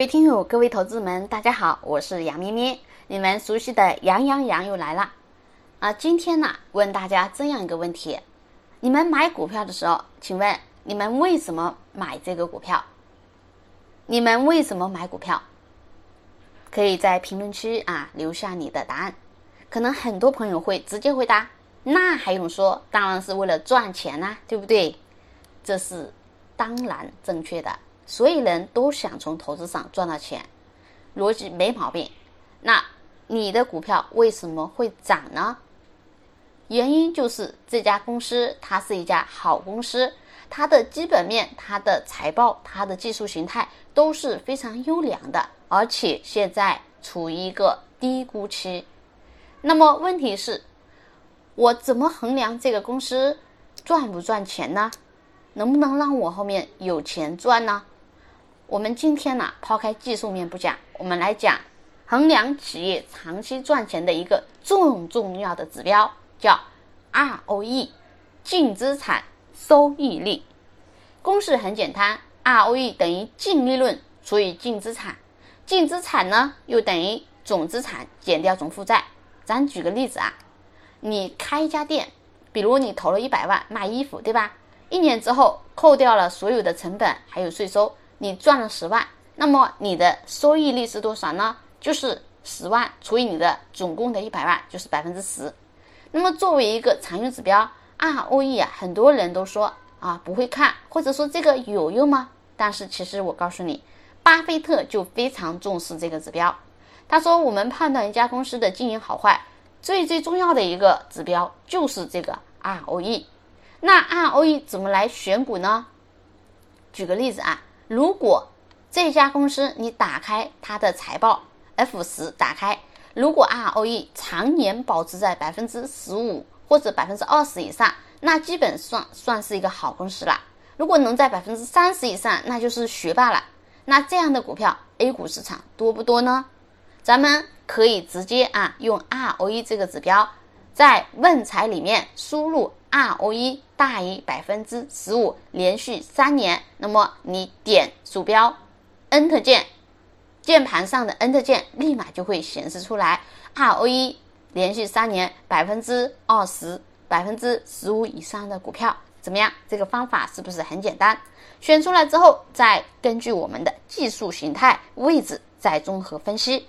各位听友、各位投资们，大家好，我是杨咩咩，你们熟悉的杨洋洋又来了。啊，今天呢，问大家这样一个问题：你们买股票的时候，请问你们为什么买这个股票？你们为什么买股票？可以在评论区啊留下你的答案。可能很多朋友会直接回答：那还用说？当然是为了赚钱呐，对不对？这是当然正确的。所有人都想从投资上赚到钱，逻辑没毛病。那你的股票为什么会涨呢？原因就是这家公司它是一家好公司，它的基本面、它的财报、它的技术形态都是非常优良的，而且现在处于一个低估期。那么问题是，我怎么衡量这个公司赚不赚钱呢？能不能让我后面有钱赚呢？我们今天呢，抛开技术面不讲，我们来讲衡量企业长期赚钱的一个重重要的指标，叫 ROE，净资产收益率。公式很简单，ROE 等于净利润除以净资产，净资产呢又等于总资产减掉总负债。咱举个例子啊，你开一家店，比如你投了一百万卖衣服，对吧？一年之后扣掉了所有的成本还有税收。你赚了十万，那么你的收益率是多少呢？就是十万除以你的总共的一百万，就是百分之十。那么作为一个常用指标，ROE 啊，很多人都说啊不会看，或者说这个有用吗？但是其实我告诉你，巴菲特就非常重视这个指标。他说，我们判断一家公司的经营好坏，最最重要的一个指标就是这个 ROE。那 ROE 怎么来选股呢？举个例子啊。如果这家公司你打开它的财报，F 十打开，如果 ROE 常年保持在百分之十五或者百分之二十以上，那基本算算是一个好公司了。如果能在百分之三十以上，那就是学霸了。那这样的股票 A 股市场多不多呢？咱们可以直接啊用 ROE 这个指标，在问财里面输入。ROE 大于百分之十五，连续三年，那么你点鼠标 Enter 键，键盘上的 Enter 键立马就会显示出来 ROE 连续三年百分之二十、百分之十五以上的股票，怎么样？这个方法是不是很简单？选出来之后，再根据我们的技术形态、位置再综合分析。